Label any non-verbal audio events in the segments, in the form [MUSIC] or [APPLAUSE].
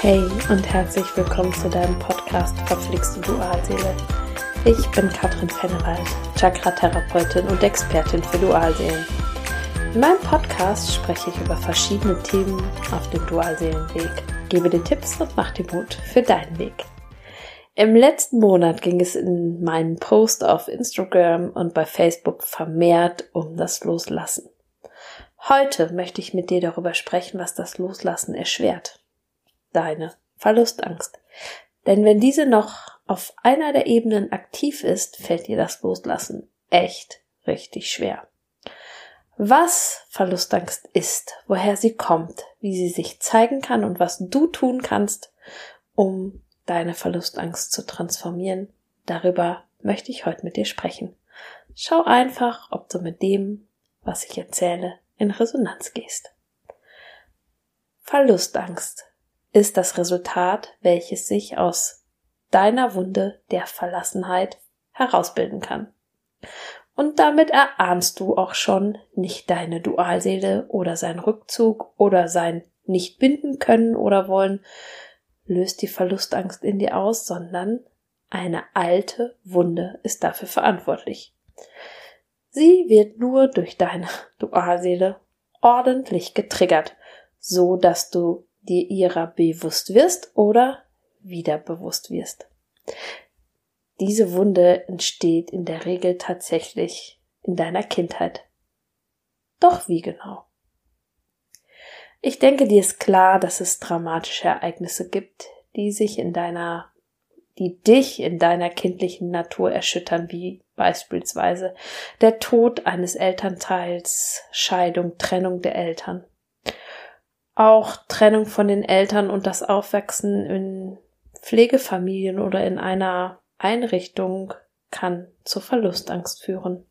Hey und herzlich willkommen zu deinem Podcast Verpflichste Dualseele. Ich bin Katrin Fennewald, Chakra-Therapeutin und Expertin für Dualseelen. In meinem Podcast spreche ich über verschiedene Themen auf dem Dualseelenweg, gebe dir Tipps und mach dir Mut für deinen Weg. Im letzten Monat ging es in meinen Posts auf Instagram und bei Facebook vermehrt um das Loslassen. Heute möchte ich mit dir darüber sprechen, was das Loslassen erschwert. Deine Verlustangst. Denn wenn diese noch auf einer der Ebenen aktiv ist, fällt dir das Loslassen echt richtig schwer. Was Verlustangst ist, woher sie kommt, wie sie sich zeigen kann und was du tun kannst, um deine Verlustangst zu transformieren, darüber möchte ich heute mit dir sprechen. Schau einfach, ob du mit dem, was ich erzähle, in Resonanz gehst. Verlustangst ist das Resultat, welches sich aus deiner Wunde der Verlassenheit herausbilden kann. Und damit erahnst du auch schon nicht deine Dualseele oder sein Rückzug oder sein nicht binden können oder wollen, löst die Verlustangst in dir aus, sondern eine alte Wunde ist dafür verantwortlich. Sie wird nur durch deine [LAUGHS] Dualseele ordentlich getriggert, so dass du dir ihrer bewusst wirst oder wieder bewusst wirst. Diese Wunde entsteht in der Regel tatsächlich in deiner Kindheit. Doch wie genau? Ich denke, dir ist klar, dass es dramatische Ereignisse gibt, die sich in deiner, die dich in deiner kindlichen Natur erschüttern, wie beispielsweise der Tod eines Elternteils, Scheidung, Trennung der Eltern. Auch Trennung von den Eltern und das Aufwachsen in Pflegefamilien oder in einer Einrichtung kann zur Verlustangst führen.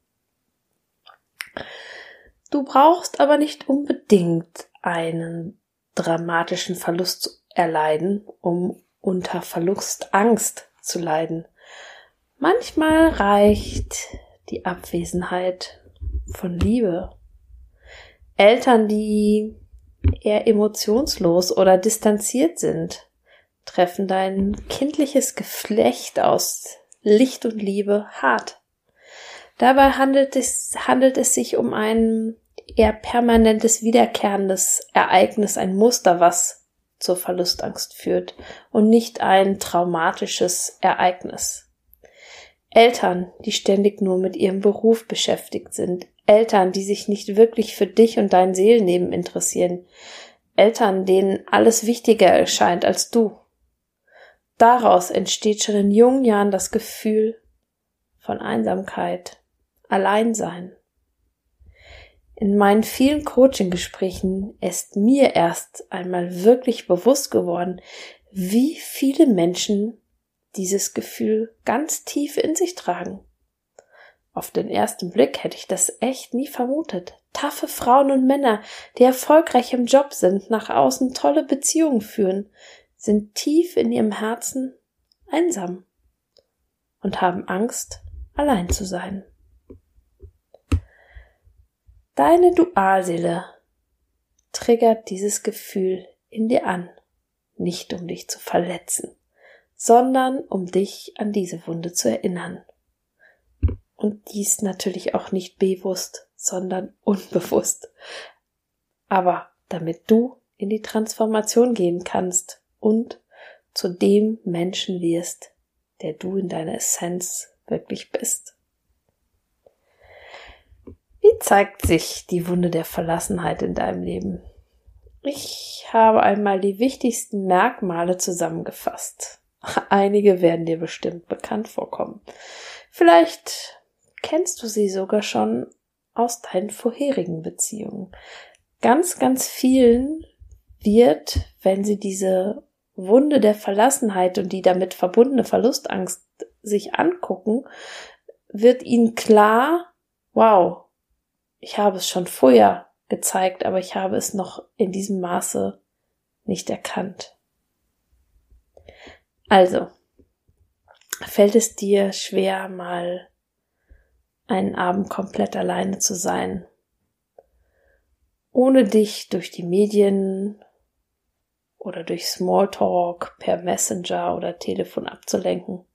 Du brauchst aber nicht unbedingt einen dramatischen Verlust zu erleiden, um unter Verlustangst zu leiden. Manchmal reicht die Abwesenheit von Liebe. Eltern, die eher emotionslos oder distanziert sind, treffen dein kindliches Geflecht aus Licht und Liebe hart. Dabei handelt es, handelt es sich um ein eher permanentes, wiederkehrendes Ereignis, ein Muster, was zur Verlustangst führt und nicht ein traumatisches Ereignis. Eltern, die ständig nur mit ihrem Beruf beschäftigt sind, Eltern, die sich nicht wirklich für dich und dein Seelenleben interessieren, Eltern, denen alles wichtiger erscheint als du. Daraus entsteht schon in jungen Jahren das Gefühl von Einsamkeit, Alleinsein. In meinen vielen Coaching-Gesprächen ist mir erst einmal wirklich bewusst geworden, wie viele Menschen dieses Gefühl ganz tief in sich tragen. Auf den ersten Blick hätte ich das echt nie vermutet. Taffe Frauen und Männer, die erfolgreich im Job sind, nach außen tolle Beziehungen führen, sind tief in ihrem Herzen einsam und haben Angst, allein zu sein. Deine Dualseele triggert dieses Gefühl in dir an, nicht um dich zu verletzen, sondern um dich an diese Wunde zu erinnern. Und dies natürlich auch nicht bewusst, sondern unbewusst. Aber damit du in die Transformation gehen kannst und zu dem Menschen wirst, der du in deiner Essenz wirklich bist. Wie zeigt sich die Wunde der Verlassenheit in deinem Leben? Ich habe einmal die wichtigsten Merkmale zusammengefasst. Einige werden dir bestimmt bekannt vorkommen. Vielleicht kennst du sie sogar schon aus deinen vorherigen Beziehungen. Ganz, ganz vielen wird, wenn sie diese Wunde der Verlassenheit und die damit verbundene Verlustangst sich angucken, wird ihnen klar, wow, ich habe es schon vorher gezeigt, aber ich habe es noch in diesem Maße nicht erkannt. Also, fällt es dir schwer, mal einen Abend komplett alleine zu sein, ohne dich durch die Medien oder durch Smalltalk per Messenger oder Telefon abzulenken.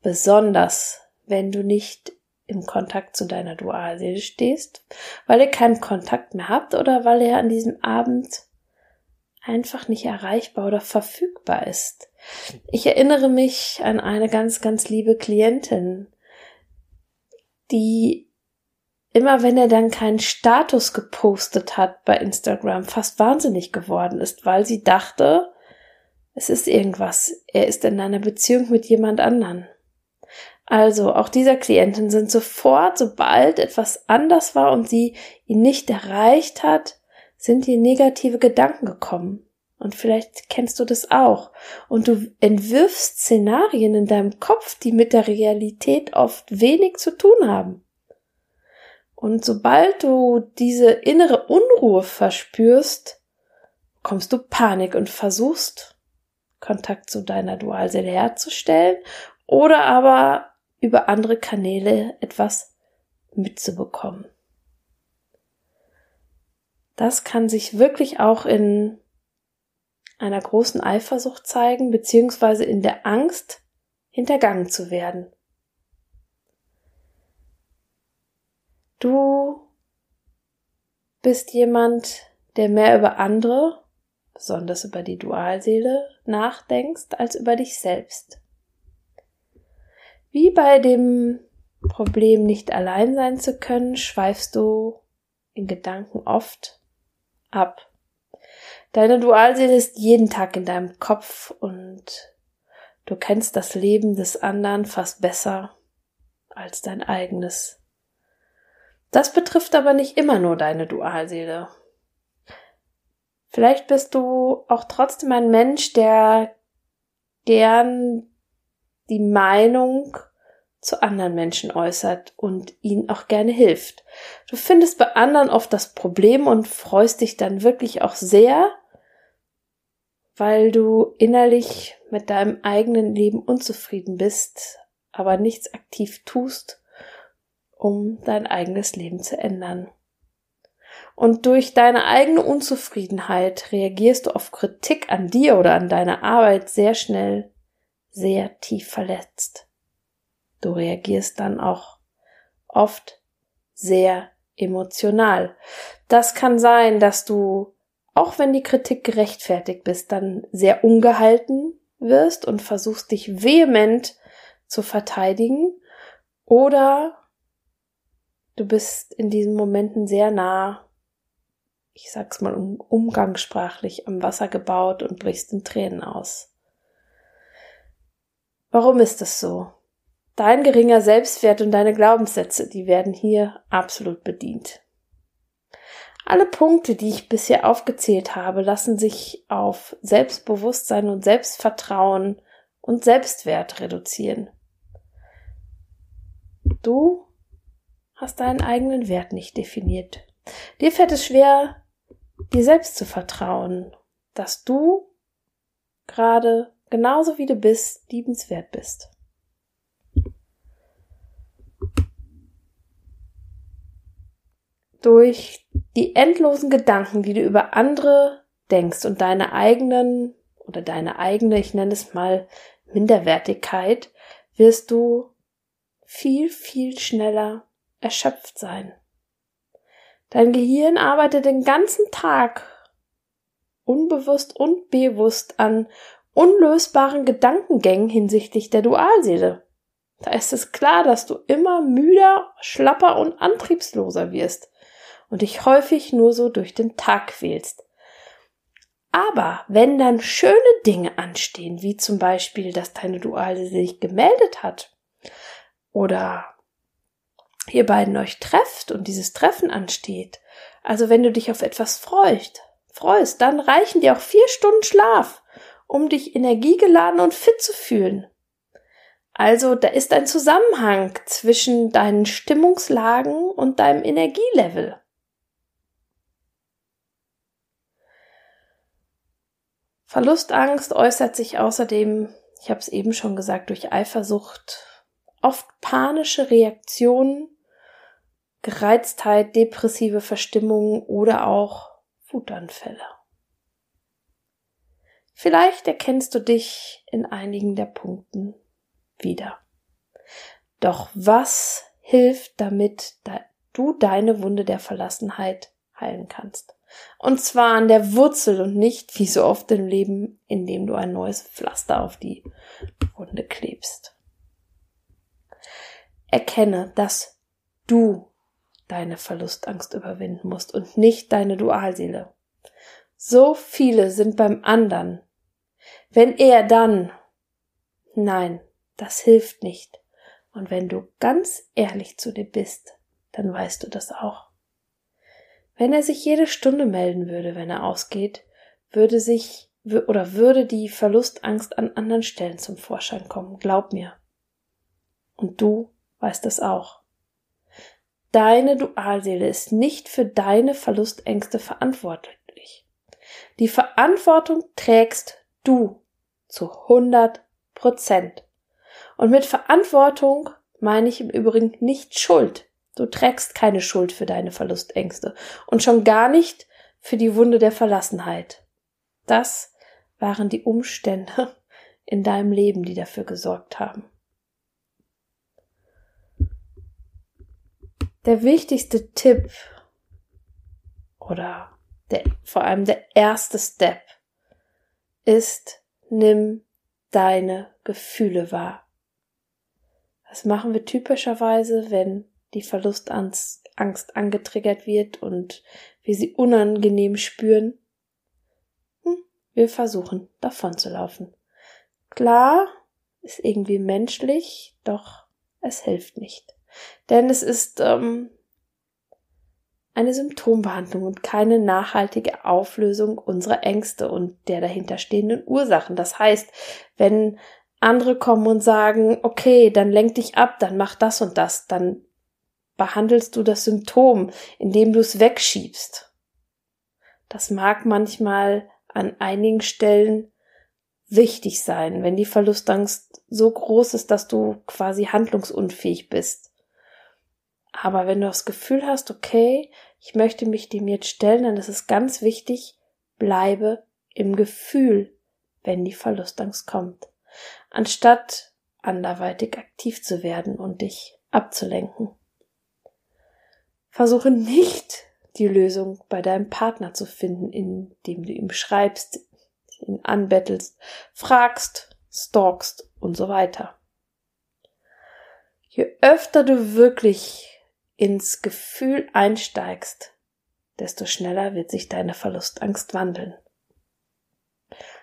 Besonders, wenn du nicht im Kontakt zu deiner Dualseele stehst, weil ihr keinen Kontakt mehr habt oder weil er an diesem Abend einfach nicht erreichbar oder verfügbar ist. Ich erinnere mich an eine ganz, ganz liebe Klientin, die immer wenn er dann keinen Status gepostet hat bei Instagram, fast wahnsinnig geworden ist, weil sie dachte, es ist irgendwas, er ist in einer Beziehung mit jemand anderen. Also auch dieser Klientin sind sofort, sobald etwas anders war und sie ihn nicht erreicht hat, sind ihr negative Gedanken gekommen. Und vielleicht kennst du das auch. Und du entwirfst Szenarien in deinem Kopf, die mit der Realität oft wenig zu tun haben. Und sobald du diese innere Unruhe verspürst, kommst du Panik und versuchst, Kontakt zu deiner Dualseele herzustellen oder aber über andere Kanäle etwas mitzubekommen. Das kann sich wirklich auch in einer großen Eifersucht zeigen, beziehungsweise in der Angst, hintergangen zu werden. Du bist jemand, der mehr über andere, besonders über die Dualseele, nachdenkst als über dich selbst. Wie bei dem Problem nicht allein sein zu können, schweifst du in Gedanken oft ab. Deine Dualseele ist jeden Tag in deinem Kopf und du kennst das Leben des anderen fast besser als dein eigenes. Das betrifft aber nicht immer nur deine Dualseele. Vielleicht bist du auch trotzdem ein Mensch, der gern die Meinung zu anderen Menschen äußert und ihnen auch gerne hilft. Du findest bei anderen oft das Problem und freust dich dann wirklich auch sehr, weil du innerlich mit deinem eigenen Leben unzufrieden bist, aber nichts aktiv tust, um dein eigenes Leben zu ändern. Und durch deine eigene Unzufriedenheit reagierst du auf Kritik an dir oder an deiner Arbeit sehr schnell, sehr tief verletzt. Du reagierst dann auch oft sehr emotional. Das kann sein, dass du, auch wenn die Kritik gerechtfertigt bist, dann sehr ungehalten wirst und versuchst dich vehement zu verteidigen oder du bist in diesen Momenten sehr nah, ich sag's mal umgangssprachlich, am Wasser gebaut und brichst in Tränen aus. Warum ist das so? Dein geringer Selbstwert und deine Glaubenssätze, die werden hier absolut bedient. Alle Punkte, die ich bisher aufgezählt habe, lassen sich auf Selbstbewusstsein und Selbstvertrauen und Selbstwert reduzieren. Du hast deinen eigenen Wert nicht definiert. Dir fällt es schwer, dir selbst zu vertrauen, dass du gerade genauso wie du bist, liebenswert bist. Durch die endlosen Gedanken, die du über andere denkst und deine eigenen oder deine eigene, ich nenne es mal Minderwertigkeit, wirst du viel, viel schneller erschöpft sein. Dein Gehirn arbeitet den ganzen Tag unbewusst und bewusst an unlösbaren Gedankengängen hinsichtlich der Dualseele. Da ist es klar, dass du immer müder, schlapper und antriebsloser wirst und dich häufig nur so durch den Tag quälst. Aber wenn dann schöne Dinge anstehen, wie zum Beispiel, dass deine Dualseele sich gemeldet hat oder ihr beiden euch trefft und dieses Treffen ansteht, also wenn du dich auf etwas freust, freust, dann reichen dir auch vier Stunden Schlaf, um dich energiegeladen und fit zu fühlen. Also da ist ein Zusammenhang zwischen deinen Stimmungslagen und deinem Energielevel. Verlustangst äußert sich außerdem, ich habe es eben schon gesagt, durch Eifersucht, oft panische Reaktionen, Gereiztheit, depressive Verstimmungen oder auch Wutanfälle. Vielleicht erkennst du dich in einigen der Punkten wieder. Doch was hilft, damit du deine Wunde der Verlassenheit heilen kannst? Und zwar an der Wurzel und nicht, wie so oft im Leben, indem du ein neues Pflaster auf die Wunde klebst. Erkenne, dass du deine Verlustangst überwinden musst und nicht deine Dualseele. So viele sind beim anderen. Wenn er dann. Nein, das hilft nicht. Und wenn du ganz ehrlich zu dir bist, dann weißt du das auch. Wenn er sich jede Stunde melden würde, wenn er ausgeht, würde sich oder würde die Verlustangst an anderen Stellen zum Vorschein kommen. Glaub mir. Und du weißt es auch. Deine Dualseele ist nicht für deine Verlustängste verantwortlich. Die Verantwortung trägst du zu 100 Prozent. Und mit Verantwortung meine ich im Übrigen nicht Schuld. Du trägst keine Schuld für deine Verlustängste und schon gar nicht für die Wunde der Verlassenheit. Das waren die Umstände in deinem Leben, die dafür gesorgt haben. Der wichtigste Tipp oder der, vor allem der erste Step ist, nimm deine Gefühle wahr. Das machen wir typischerweise, wenn die Verlustangst angetriggert wird und wir sie unangenehm spüren. Hm, wir versuchen davon zu laufen. Klar, ist irgendwie menschlich, doch es hilft nicht. Denn es ist ähm, eine Symptombehandlung und keine nachhaltige Auflösung unserer Ängste und der dahinterstehenden Ursachen. Das heißt, wenn andere kommen und sagen, okay, dann lenk dich ab, dann mach das und das, dann behandelst du das Symptom, indem du es wegschiebst. Das mag manchmal an einigen Stellen wichtig sein, wenn die Verlustangst so groß ist, dass du quasi handlungsunfähig bist. Aber wenn du das Gefühl hast, okay, ich möchte mich dem jetzt stellen, dann ist es ganz wichtig, bleibe im Gefühl, wenn die Verlustangst kommt, anstatt anderweitig aktiv zu werden und dich abzulenken. Versuche nicht die Lösung bei deinem Partner zu finden, indem du ihm schreibst, ihn anbettelst, fragst, stalkst und so weiter. Je öfter du wirklich ins Gefühl einsteigst, desto schneller wird sich deine Verlustangst wandeln.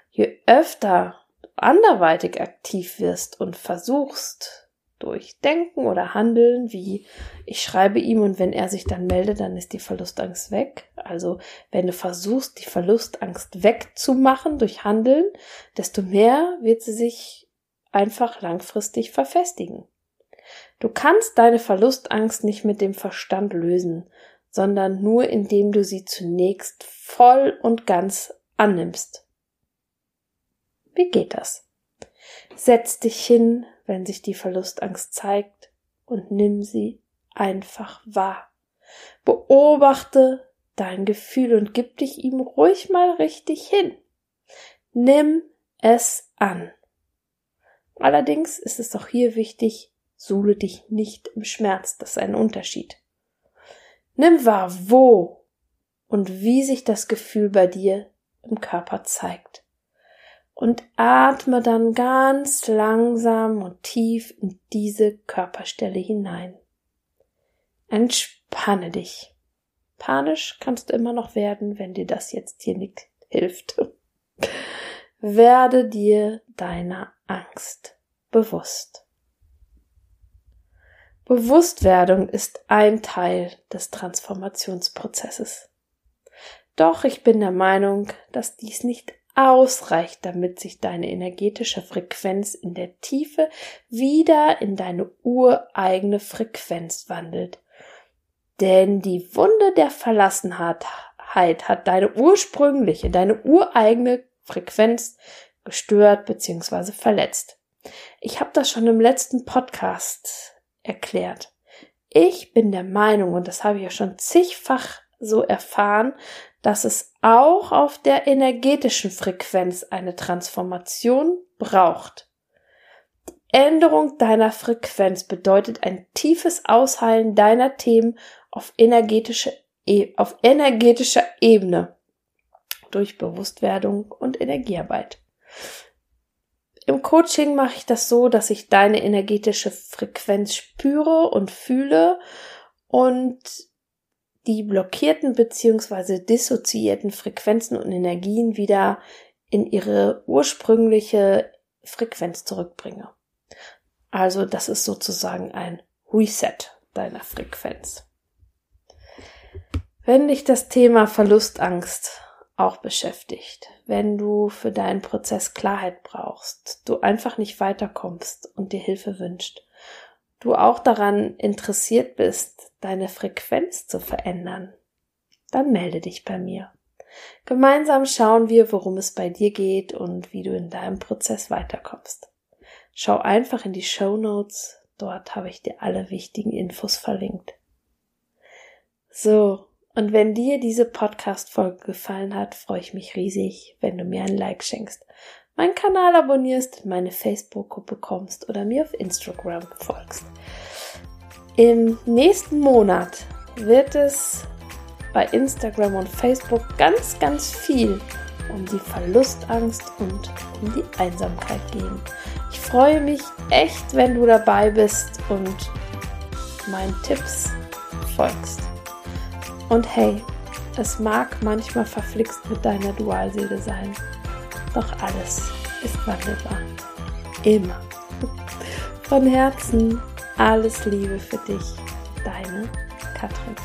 Je öfter du anderweitig aktiv wirst und versuchst, durch Denken oder Handeln, wie ich schreibe ihm und wenn er sich dann meldet, dann ist die Verlustangst weg. Also wenn du versuchst, die Verlustangst wegzumachen durch Handeln, desto mehr wird sie sich einfach langfristig verfestigen. Du kannst deine Verlustangst nicht mit dem Verstand lösen, sondern nur indem du sie zunächst voll und ganz annimmst. Wie geht das? Setz dich hin, wenn sich die Verlustangst zeigt, und nimm sie einfach wahr. Beobachte dein Gefühl und gib dich ihm ruhig mal richtig hin. Nimm es an. Allerdings ist es auch hier wichtig, suhle dich nicht im Schmerz, das ist ein Unterschied. Nimm wahr, wo und wie sich das Gefühl bei dir im Körper zeigt und atme dann ganz langsam und tief in diese Körperstelle hinein. Entspanne dich. Panisch kannst du immer noch werden, wenn dir das jetzt hier nicht hilft. [LAUGHS] Werde dir deiner Angst bewusst. Bewusstwerdung ist ein Teil des Transformationsprozesses. Doch ich bin der Meinung, dass dies nicht ausreicht, damit sich deine energetische Frequenz in der Tiefe wieder in deine ureigene Frequenz wandelt. Denn die Wunde der Verlassenheit hat deine ursprüngliche, deine ureigene Frequenz gestört bzw. verletzt. Ich habe das schon im letzten Podcast erklärt. Ich bin der Meinung, und das habe ich ja schon zigfach so erfahren, dass es auch auf der energetischen Frequenz eine Transformation braucht. Die Änderung deiner Frequenz bedeutet ein tiefes Ausheilen deiner Themen auf energetische, e, auf energetischer Ebene durch Bewusstwerdung und Energiearbeit. Im Coaching mache ich das so, dass ich deine energetische Frequenz spüre und fühle und die blockierten bzw. dissoziierten Frequenzen und Energien wieder in ihre ursprüngliche Frequenz zurückbringe. Also das ist sozusagen ein Reset deiner Frequenz. Wenn dich das Thema Verlustangst auch beschäftigt, wenn du für deinen Prozess Klarheit brauchst, du einfach nicht weiterkommst und dir Hilfe wünscht, du auch daran interessiert bist, deine Frequenz zu verändern, dann melde dich bei mir. Gemeinsam schauen wir, worum es bei dir geht und wie du in deinem Prozess weiterkommst. Schau einfach in die Show Notes, dort habe ich dir alle wichtigen Infos verlinkt. So, und wenn dir diese Podcast-Folge gefallen hat, freue ich mich riesig, wenn du mir ein Like schenkst, meinen Kanal abonnierst, meine Facebook-Gruppe kommst oder mir auf Instagram folgst. Im nächsten Monat wird es bei Instagram und Facebook ganz, ganz viel um die Verlustangst und um die Einsamkeit gehen. Ich freue mich echt, wenn du dabei bist und meinen Tipps folgst. Und hey, es mag manchmal verflixt mit deiner Dualseele sein, doch alles ist wandelbar. Immer. Von Herzen alles Liebe für dich, deine Katrin.